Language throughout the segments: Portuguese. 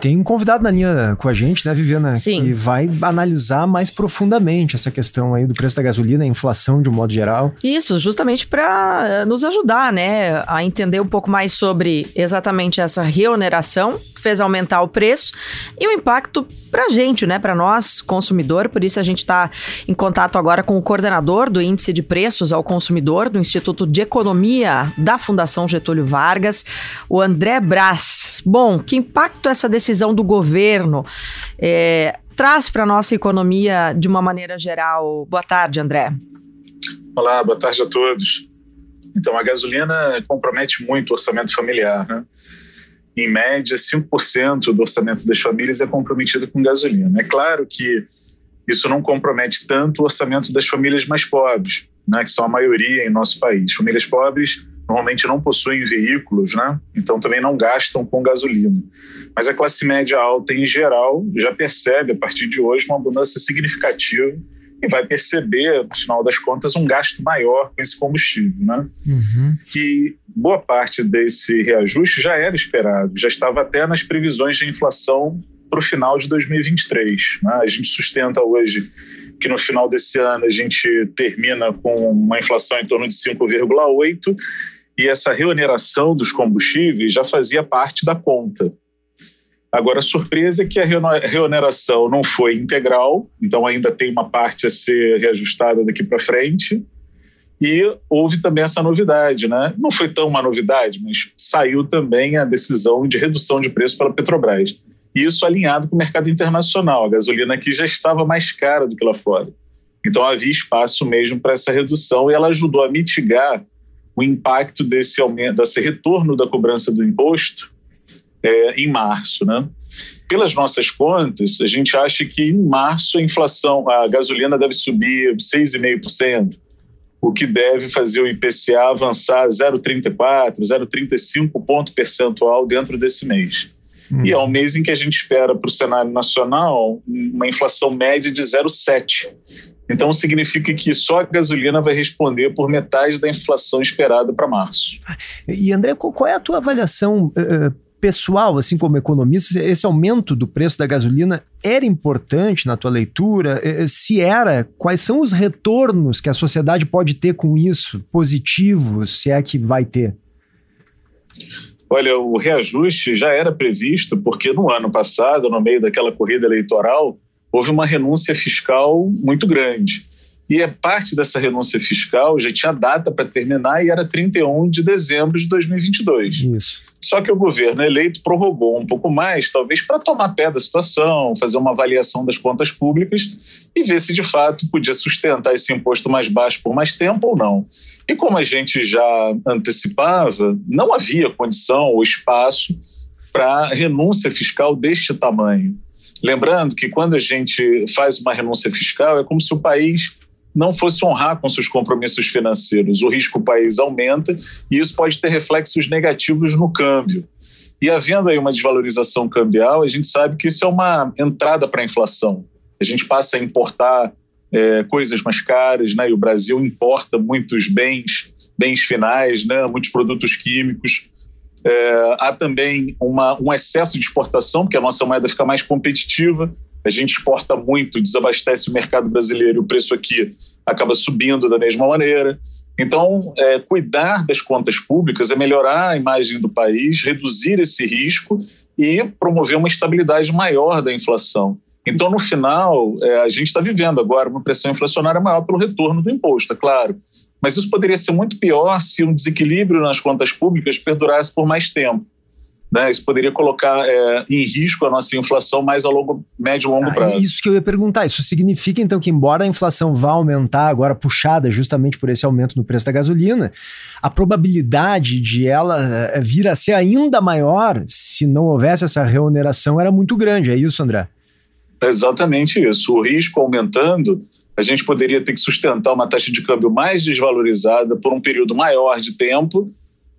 Tem um convidado na linha com a gente, né, Viviana? Sim. Que vai analisar mais profundamente essa questão aí do preço da gasolina, a inflação de um modo geral. Isso, justamente para nos ajudar, né, a entender um pouco mais sobre exatamente essa reoneração que fez aumentar o preço e o impacto para a gente, né, para nós, consumidor. Por isso a gente está em contato agora com o coordenador do Índice de Preços ao Consumidor do Instituto de Economia da Fundação Getúlio Vargas, o André Brás. Bom, que impacto essa decisão do governo é, traz para a nossa economia de uma maneira geral? Boa tarde, André. Olá, boa tarde a todos. Então, a gasolina compromete muito o orçamento familiar, né? Em média, 5% do orçamento das famílias é comprometido com gasolina. É claro que isso não compromete tanto o orçamento das famílias mais pobres, né, que são a maioria em nosso país. Famílias pobres normalmente não possuem veículos, né? Então também não gastam com gasolina. Mas a classe média alta em geral já percebe a partir de hoje uma mudança significativa e vai perceber, no final das contas, um gasto maior com esse combustível, né? Uhum. E boa parte desse reajuste já era esperado, já estava até nas previsões de inflação para o final de 2023. Né? A gente sustenta hoje que no final desse ano a gente termina com uma inflação em torno de 5,8 e essa reoneração dos combustíveis já fazia parte da conta. Agora, a surpresa é que a reoneração não foi integral, então ainda tem uma parte a ser reajustada daqui para frente. E houve também essa novidade, né? Não foi tão uma novidade, mas saiu também a decisão de redução de preço pela Petrobras. Isso alinhado com o mercado internacional. A gasolina aqui já estava mais cara do que lá fora. Então havia espaço mesmo para essa redução e ela ajudou a mitigar o impacto desse aumento, desse retorno da cobrança do imposto é, em março, né? Pelas nossas contas, a gente acha que em março a inflação, a gasolina deve subir 6,5%, o que deve fazer o IPCA avançar 0,34, 0,35 ponto percentual dentro desse mês. Hum. E é um mês em que a gente espera para o cenário nacional uma inflação média de 0,7. Então significa que só a gasolina vai responder por metade da inflação esperada para março. E André, qual é a tua avaliação uh, pessoal, assim como economista? Esse aumento do preço da gasolina era importante na tua leitura? Se era, quais são os retornos que a sociedade pode ter com isso, positivos, se é que vai ter? Olha, o reajuste já era previsto porque no ano passado, no meio daquela corrida eleitoral, houve uma renúncia fiscal muito grande. E é parte dessa renúncia fiscal já tinha data para terminar e era 31 de dezembro de 2022. Isso. Só que o governo eleito prorrogou um pouco mais, talvez para tomar pé da situação, fazer uma avaliação das contas públicas e ver se de fato podia sustentar esse imposto mais baixo por mais tempo ou não. E como a gente já antecipava, não havia condição ou espaço para renúncia fiscal deste tamanho. Lembrando que quando a gente faz uma renúncia fiscal, é como se o país não fosse honrar com seus compromissos financeiros. O risco país aumenta e isso pode ter reflexos negativos no câmbio. E havendo aí uma desvalorização cambial, a gente sabe que isso é uma entrada para a inflação. A gente passa a importar é, coisas mais caras, né? E o Brasil importa muitos bens, bens finais, né? Muitos produtos químicos. É, há também uma, um excesso de exportação, porque a nossa moeda fica mais competitiva a gente exporta muito, desabastece o mercado brasileiro e o preço aqui acaba subindo da mesma maneira. Então, é, cuidar das contas públicas é melhorar a imagem do país, reduzir esse risco e promover uma estabilidade maior da inflação. Então, no final, é, a gente está vivendo agora uma pressão inflacionária maior pelo retorno do imposto, é claro. Mas isso poderia ser muito pior se um desequilíbrio nas contas públicas perdurasse por mais tempo. Né? Isso poderia colocar é, em risco a nossa inflação mais a longo, médio e longo ah, prazo. Isso que eu ia perguntar. Isso significa, então, que embora a inflação vá aumentar agora, puxada justamente por esse aumento no preço da gasolina, a probabilidade de ela eh, vir a ser ainda maior se não houvesse essa reoneração era muito grande. É isso, André? exatamente isso. O risco aumentando, a gente poderia ter que sustentar uma taxa de câmbio mais desvalorizada por um período maior de tempo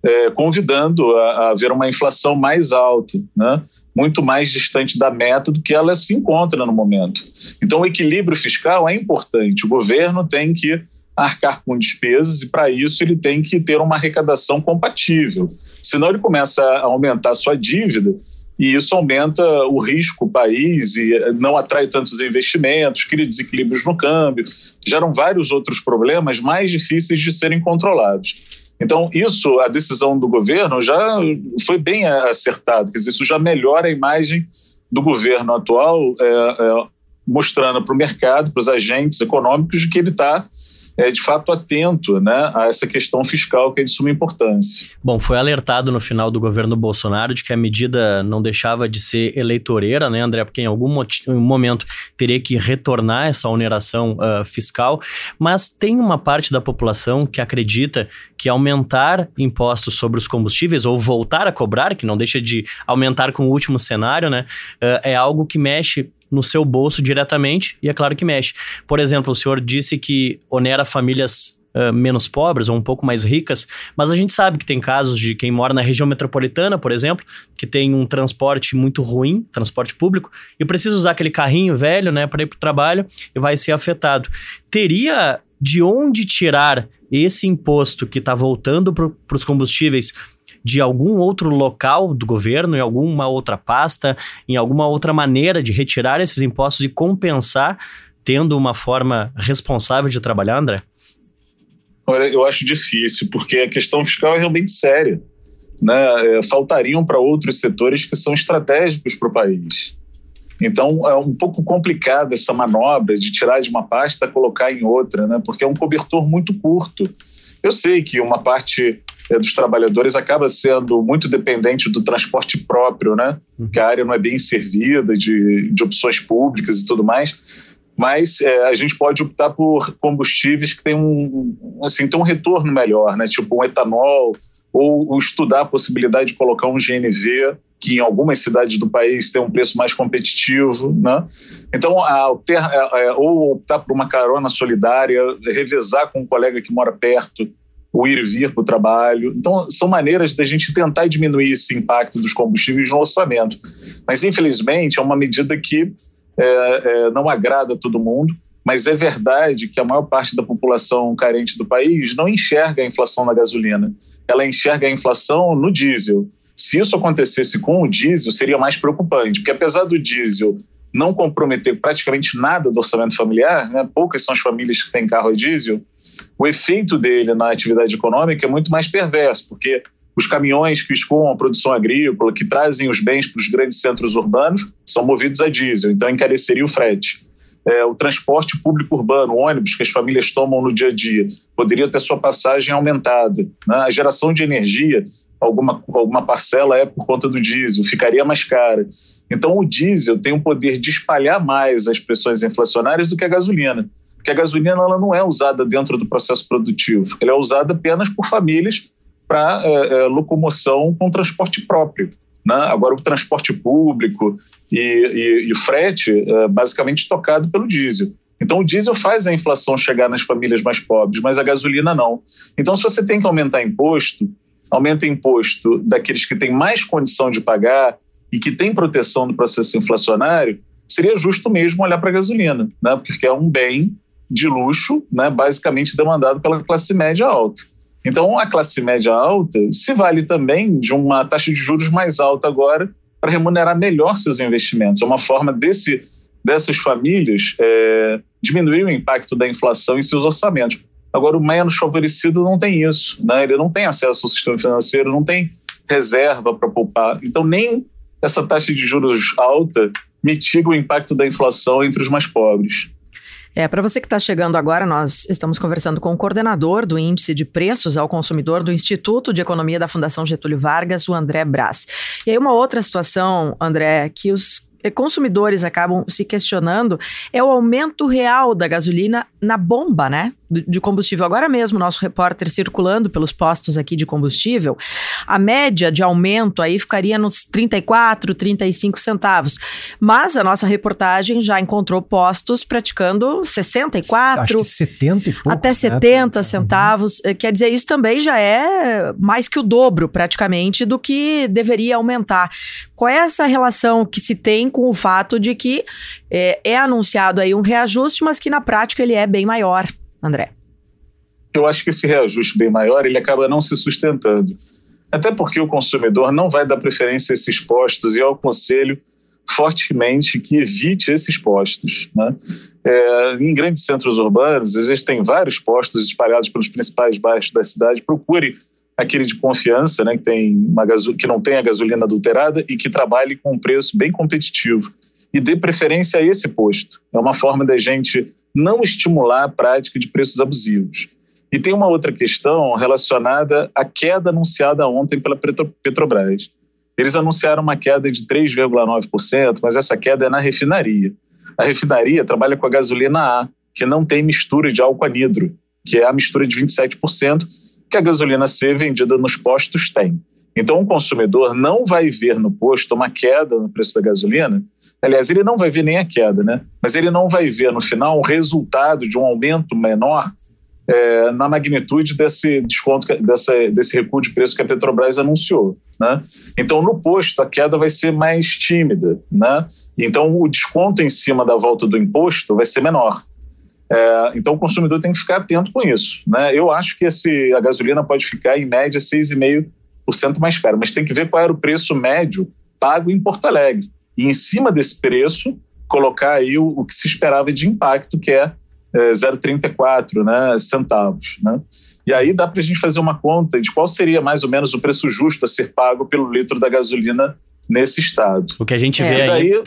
é, convidando a, a haver uma inflação mais alta, né? muito mais distante da meta do que ela se encontra no momento. Então, o equilíbrio fiscal é importante. O governo tem que arcar com despesas e, para isso, ele tem que ter uma arrecadação compatível. Senão, ele começa a aumentar sua dívida e isso aumenta o risco o país e não atrai tantos investimentos, cria desequilíbrios no câmbio, geram vários outros problemas mais difíceis de serem controlados. Então, isso, a decisão do governo já foi bem acertada, quer dizer, isso já melhora a imagem do governo atual, é, é, mostrando para o mercado, para os agentes econômicos, que ele está é, de fato atento né, a essa questão fiscal que é de suma importância. Bom, foi alertado no final do governo Bolsonaro de que a medida não deixava de ser eleitoreira, né, André? Porque em algum momento teria que retornar essa oneração uh, fiscal, mas tem uma parte da população que acredita que aumentar impostos sobre os combustíveis ou voltar a cobrar, que não deixa de aumentar com o último cenário, né, uh, é algo que mexe no seu bolso diretamente, e é claro que mexe. Por exemplo, o senhor disse que onera famílias Uh, menos pobres ou um pouco mais ricas, mas a gente sabe que tem casos de quem mora na região metropolitana, por exemplo, que tem um transporte muito ruim, transporte público, e precisa usar aquele carrinho velho, né, para ir para o trabalho e vai ser afetado. Teria de onde tirar esse imposto que está voltando para os combustíveis de algum outro local do governo, em alguma outra pasta, em alguma outra maneira de retirar esses impostos e compensar, tendo uma forma responsável de trabalhar, André? Olha, eu acho difícil, porque a questão fiscal é realmente séria. Né? É, faltariam para outros setores que são estratégicos para o país. Então, é um pouco complicada essa manobra de tirar de uma pasta colocar em outra, né? porque é um cobertor muito curto. Eu sei que uma parte dos trabalhadores acaba sendo muito dependente do transporte próprio, né? Uhum. Que a área não é bem servida de, de opções públicas e tudo mais. Mas é, a gente pode optar por combustíveis que têm um, assim, tem um retorno melhor, né? Tipo um etanol, ou, ou estudar a possibilidade de colocar um GNV que em algumas cidades do país tem um preço mais competitivo, né? Então, a alter, é, ou optar por uma carona solidária, revezar com um colega que mora perto, o ir e vir para o trabalho. Então, são maneiras da gente tentar diminuir esse impacto dos combustíveis no orçamento. Mas, infelizmente, é uma medida que é, é, não agrada a todo mundo. Mas é verdade que a maior parte da população carente do país não enxerga a inflação na gasolina. Ela enxerga a inflação no diesel. Se isso acontecesse com o diesel, seria mais preocupante, porque apesar do diesel não comprometer praticamente nada do orçamento familiar, né, poucas são as famílias que têm carro a diesel, o efeito dele na atividade econômica é muito mais perverso, porque os caminhões que escoam a produção agrícola, que trazem os bens para os grandes centros urbanos, são movidos a diesel, então encareceria o frete. É, o transporte público urbano, ônibus que as famílias tomam no dia a dia, poderia ter sua passagem aumentada. Né? A geração de energia, alguma, alguma parcela é por conta do diesel, ficaria mais cara. Então, o diesel tem o poder de espalhar mais as pressões inflacionárias do que a gasolina que a gasolina ela não é usada dentro do processo produtivo, ela é usada apenas por famílias para é, é, locomoção com transporte próprio. Né? Agora, o transporte público e, e, e o frete é basicamente tocado pelo diesel. Então, o diesel faz a inflação chegar nas famílias mais pobres, mas a gasolina não. Então, se você tem que aumentar imposto, aumenta imposto daqueles que têm mais condição de pagar e que têm proteção do processo inflacionário, seria justo mesmo olhar para a gasolina, né? porque é um bem de luxo, né, basicamente demandado pela classe média alta. Então, a classe média alta se vale também de uma taxa de juros mais alta agora para remunerar melhor seus investimentos. É uma forma desse, dessas famílias é, diminuir o impacto da inflação em seus orçamentos. Agora, o menos favorecido não tem isso, né? ele não tem acesso ao sistema financeiro, não tem reserva para poupar. Então, nem essa taxa de juros alta mitiga o impacto da inflação entre os mais pobres. É, para você que está chegando agora, nós estamos conversando com o coordenador do Índice de Preços ao Consumidor do Instituto de Economia da Fundação Getúlio Vargas, o André Brás. E aí, uma outra situação, André, que os consumidores acabam se questionando é o aumento real da gasolina na bomba, né? De combustível. Agora mesmo, nosso repórter circulando pelos postos aqui de combustível, a média de aumento aí ficaria nos 34, 35 centavos. Mas a nossa reportagem já encontrou postos praticando 64, Acho que 70 e pouco, até 70 né? centavos. Uhum. Quer dizer, isso também já é mais que o dobro, praticamente, do que deveria aumentar. Qual é essa relação que se tem com o fato de que é, é anunciado aí um reajuste, mas que na prática ele é bem maior, André? Eu acho que esse reajuste bem maior ele acaba não se sustentando. até porque o consumidor não vai dar preferência a esses postos e eu aconselho fortemente que evite esses postos. Né? É, em grandes centros urbanos, existem vários postos espalhados pelos principais bairros da cidade. Procure aquele de confiança, né, que, tem uma que não tem a gasolina adulterada e que trabalhe com um preço bem competitivo. E dê preferência a esse posto. É uma forma da gente não estimular a prática de preços abusivos. E tem uma outra questão relacionada à queda anunciada ontem pela Petrobras. Eles anunciaram uma queda de 3,9%, mas essa queda é na refinaria. A refinaria trabalha com a gasolina A, que não tem mistura de álcool anidro, que é a mistura de 27%, que a gasolina C vendida nos postos tem. Então, o consumidor não vai ver no posto uma queda no preço da gasolina. Aliás, ele não vai ver nem a queda, né? Mas ele não vai ver no final o resultado de um aumento menor é, na magnitude desse desconto, dessa, desse recuo de preço que a Petrobras anunciou. Né? Então, no posto, a queda vai ser mais tímida. Né? Então, o desconto em cima da volta do imposto vai ser menor. É, então, o consumidor tem que ficar atento com isso. Né? Eu acho que esse, a gasolina pode ficar, em média, 6,5% mais cara, mas tem que ver qual era o preço médio pago em Porto Alegre. E, em cima desse preço, colocar aí o, o que se esperava de impacto, que é 0,34 né, centavos. Né? E aí dá para a gente fazer uma conta de qual seria mais ou menos o preço justo a ser pago pelo litro da gasolina nesse estado. O que a gente é. vê daí, aí...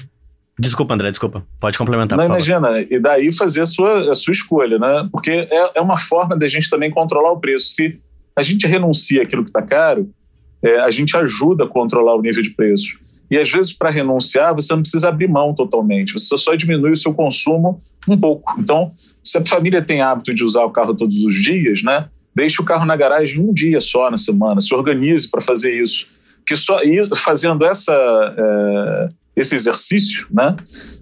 Desculpa, André, desculpa. Pode complementar, Não, imagina, e daí fazer a sua, a sua escolha, né? Porque é, é uma forma da gente também controlar o preço. Se a gente renuncia aquilo que está caro, é, a gente ajuda a controlar o nível de preço. E às vezes, para renunciar, você não precisa abrir mão totalmente, você só diminui o seu consumo um pouco. Então, se a família tem hábito de usar o carro todos os dias, né, deixe o carro na garagem um dia só na semana, se organize para fazer isso. Que só ir fazendo essa. É, esse exercício, né,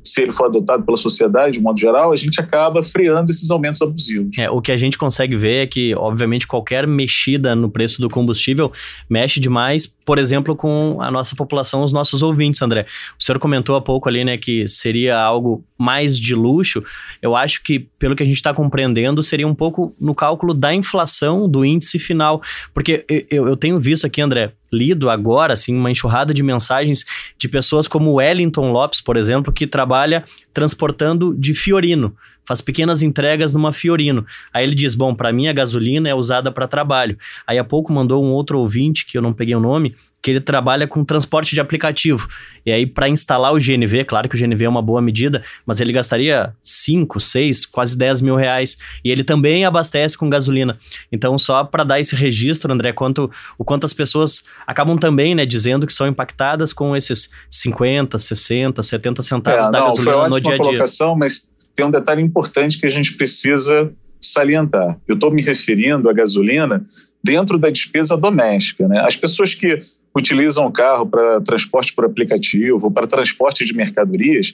se ele for adotado pela sociedade de modo geral, a gente acaba freando esses aumentos abusivos. É, o que a gente consegue ver é que, obviamente, qualquer mexida no preço do combustível mexe demais, por exemplo, com a nossa população, os nossos ouvintes, André. O senhor comentou há pouco ali, né, que seria algo mais de luxo. Eu acho que, pelo que a gente está compreendendo, seria um pouco no cálculo da inflação do índice final. Porque eu, eu tenho visto aqui, André, lido agora, assim, uma enxurrada de mensagens de pessoas como Wellington Lopes, por exemplo, que trabalha transportando de Fiorino faz pequenas entregas numa Fiorino. Aí ele diz: Bom, para mim a gasolina é usada para trabalho. Aí há pouco mandou um outro ouvinte, que eu não peguei o nome, que ele trabalha com transporte de aplicativo. E aí, para instalar o GNV, claro que o GNV é uma boa medida, mas ele gastaria 5, 6, quase 10 mil reais. E ele também abastece com gasolina. Então, só para dar esse registro, André, quanto, o quanto as pessoas acabam também né, dizendo que são impactadas com esses 50, 60, 70 centavos é, da não, gasolina no dia a dia. Colocação, mas tem um detalhe importante que a gente precisa salientar. Eu estou me referindo à gasolina dentro da despesa doméstica. Né? As pessoas que utilizam o carro para transporte por aplicativo, para transporte de mercadorias,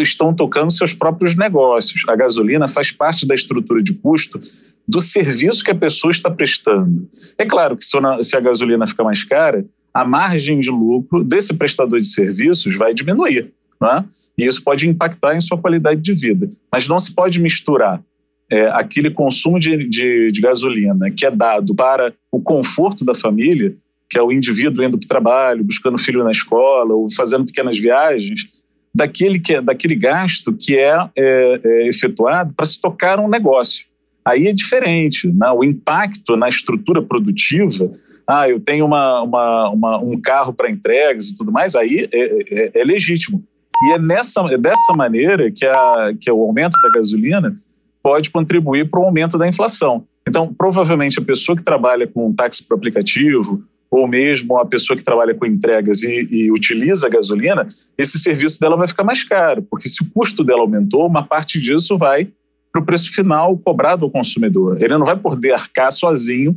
estão tocando seus próprios negócios. A gasolina faz parte da estrutura de custo do serviço que a pessoa está prestando. É claro que se a gasolina ficar mais cara, a margem de lucro desse prestador de serviços vai diminuir. Né? E isso pode impactar em sua qualidade de vida. Mas não se pode misturar é, aquele consumo de, de, de, gasolina que é dado para o conforto da família, que é o indivíduo indo para o trabalho, buscando filho na escola ou fazendo pequenas viagens, daquele, que é, daquele gasto que é, é, é efetuado para se tocar um negócio. Aí é diferente, né? o impacto na estrutura produtiva ah, eu tenho uma, uma, uma um carro para entregas e tudo mais, aí é, é, é legítimo. E é, nessa, é dessa maneira que, a, que o aumento da gasolina pode contribuir para o aumento da inflação. Então, provavelmente, a pessoa que trabalha com táxi para aplicativo, ou mesmo a pessoa que trabalha com entregas e, e, utiliza a gasolina, esse serviço dela vai ficar mais caro, porque se o custo dela aumentou, uma parte disso vai para o preço final cobrado ao consumidor. Ele não vai poder arcar sozinho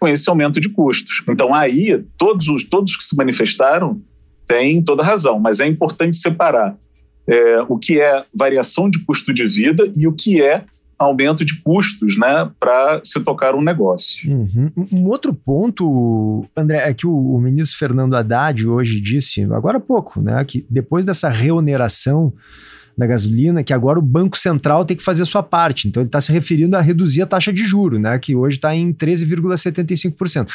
com esse aumento de custos. Então, aí, todos os todos que se manifestaram tem toda razão, mas é importante separar é, o que é variação de custo de vida e o que é aumento de custos né, para se tocar um negócio. Uhum. Um outro ponto, André, é que o, o, ministro Fernando Haddad hoje disse, agora há pouco, né, que depois dessa reoneração da gasolina, que agora o Banco Central tem que fazer a sua parte. Então ele está se referindo a reduzir a taxa de juro, né, que hoje está em 13,75%.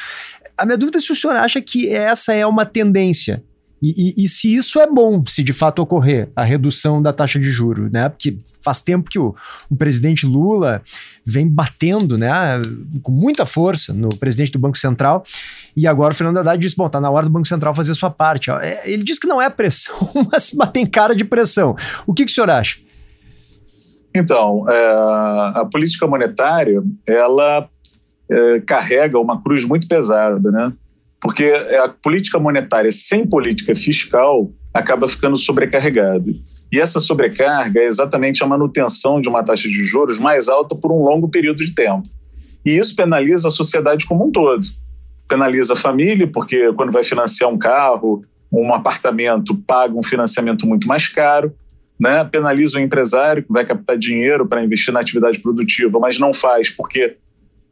A minha dúvida é se o senhor acha que essa é uma tendência e, e, e, se isso é bom, se de fato ocorrer a redução da taxa de juro, né? Porque faz tempo que o, o, presidente Lula vem batendo, né, com muita força no presidente do Banco Central, e agora o Fernando Haddad disse: bom, tá na hora do Banco Central fazer a sua parte. É, ele diz que não é pressão, mas, mas tem cara de pressão. O que, que o senhor acha? Então, é, a política monetária, ela é, carrega uma cruz muito pesada, né? Porque a política monetária sem política fiscal acaba ficando sobrecarregada. E essa sobrecarga é exatamente a manutenção de uma taxa de juros mais alta por um longo período de tempo. E isso penaliza a sociedade como um todo. Penaliza a família, porque quando vai financiar um carro, um apartamento, paga um financiamento muito mais caro. Né? Penaliza o empresário, que vai captar dinheiro para investir na atividade produtiva, mas não faz porque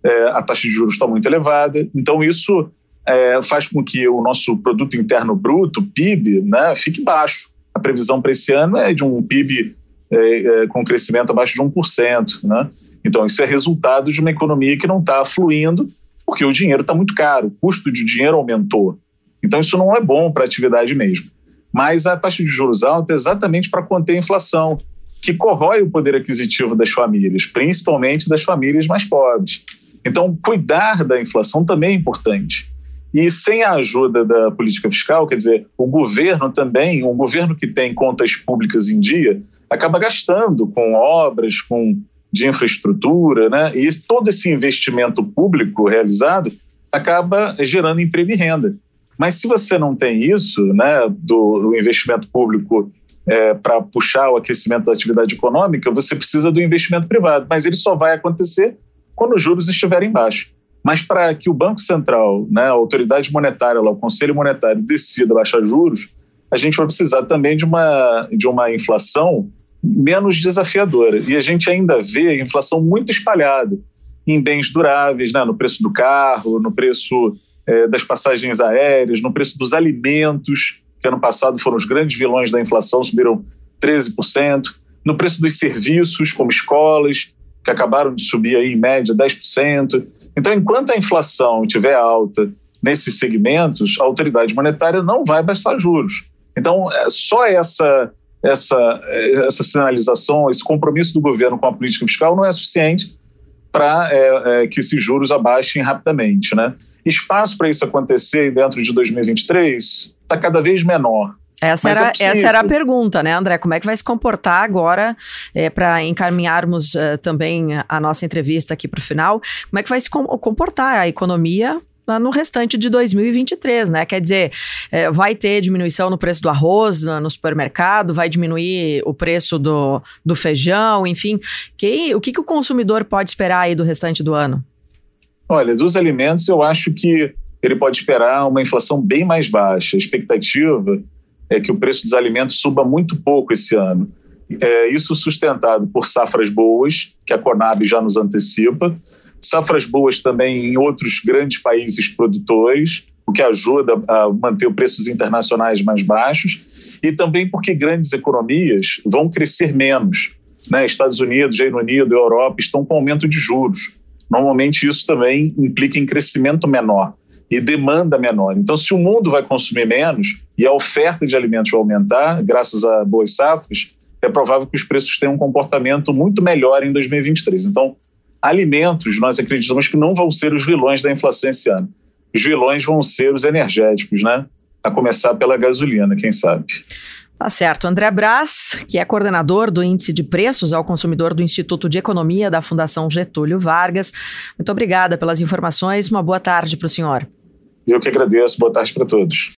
é, a taxa de juros está muito elevada. Então, isso é, faz com que o nosso produto interno bruto, PIB, né, fique baixo. A previsão para esse ano é de um PIB é, é, com crescimento abaixo de 1%. Né? Então, isso é resultado de uma economia que não está fluindo, porque o dinheiro está muito caro, o custo de dinheiro aumentou. Então, isso não é bom para a atividade mesmo. Mas a taxa de juros alta é exatamente para conter a inflação, que corrói o poder aquisitivo das famílias, principalmente das famílias mais pobres. Então, cuidar da inflação também é importante. E sem a ajuda da política fiscal, quer dizer, o governo também, um governo que tem contas públicas em dia, acaba gastando com obras, com de infraestrutura, né? E todo esse investimento público realizado acaba gerando emprego e renda. Mas se você não tem isso, né, do, do investimento público é, para puxar o aquecimento da atividade econômica, você precisa do investimento privado. Mas ele só vai acontecer quando os juros estiverem baixos. Mas para que o Banco Central, né, a autoridade monetária, lá, o Conselho Monetário, decida baixar juros, a gente vai precisar também de uma, de uma inflação menos desafiadora. E a gente ainda vê inflação muito espalhada em bens duráveis, né, no preço do carro, no preço é, das passagens aéreas, no preço dos alimentos, que ano passado foram os grandes vilões da inflação, subiram 13%, no preço dos serviços, como escolas, que acabaram de subir aí em média 10%. Então, enquanto a inflação estiver alta nesses segmentos, a autoridade monetária não vai baixar juros. Então, é só essa, essa, essa sinalização, esse compromisso do governo com a política fiscal não é suficiente para é, é, que esses juros abaixem rapidamente. Né? Espaço para isso acontecer dentro de 2023 está cada vez menor. Essa era, é essa era a pergunta, né, André? Como é que vai se comportar agora, é, para encaminharmos uh, também a nossa entrevista aqui para o final? Como é que vai se com comportar a economia no restante de 2023, né? Quer dizer, é, vai ter diminuição no preço do arroz no supermercado, vai diminuir o preço do, do feijão, enfim. Que, o que, que o consumidor pode esperar aí do restante do ano? Olha, dos alimentos, eu acho que ele pode esperar uma inflação bem mais baixa. A expectativa é que o preço dos alimentos suba muito pouco esse ano. É, isso sustentado por safras boas, que a Conab já nos antecipa, safras boas também em outros grandes países produtores, o que ajuda a manter os preços internacionais mais baixos, e também porque grandes economias vão crescer menos. Né? Estados Unidos, Reino Unido, Europa estão com aumento de juros. Normalmente isso também implica em crescimento menor e demanda menor. Então, se o mundo vai consumir menos e a oferta de alimentos vai aumentar, graças a boas safras, é provável que os preços tenham um comportamento muito melhor em 2023. Então, alimentos, nós acreditamos que não vão ser os vilões da inflação esse ano. Os vilões vão ser os energéticos, né? A começar pela gasolina, quem sabe. Tá certo. André Braz, que é coordenador do Índice de Preços ao Consumidor do Instituto de Economia da Fundação Getúlio Vargas. Muito obrigada pelas informações. Uma boa tarde para o senhor. Eu que agradeço. Boa tarde para todos.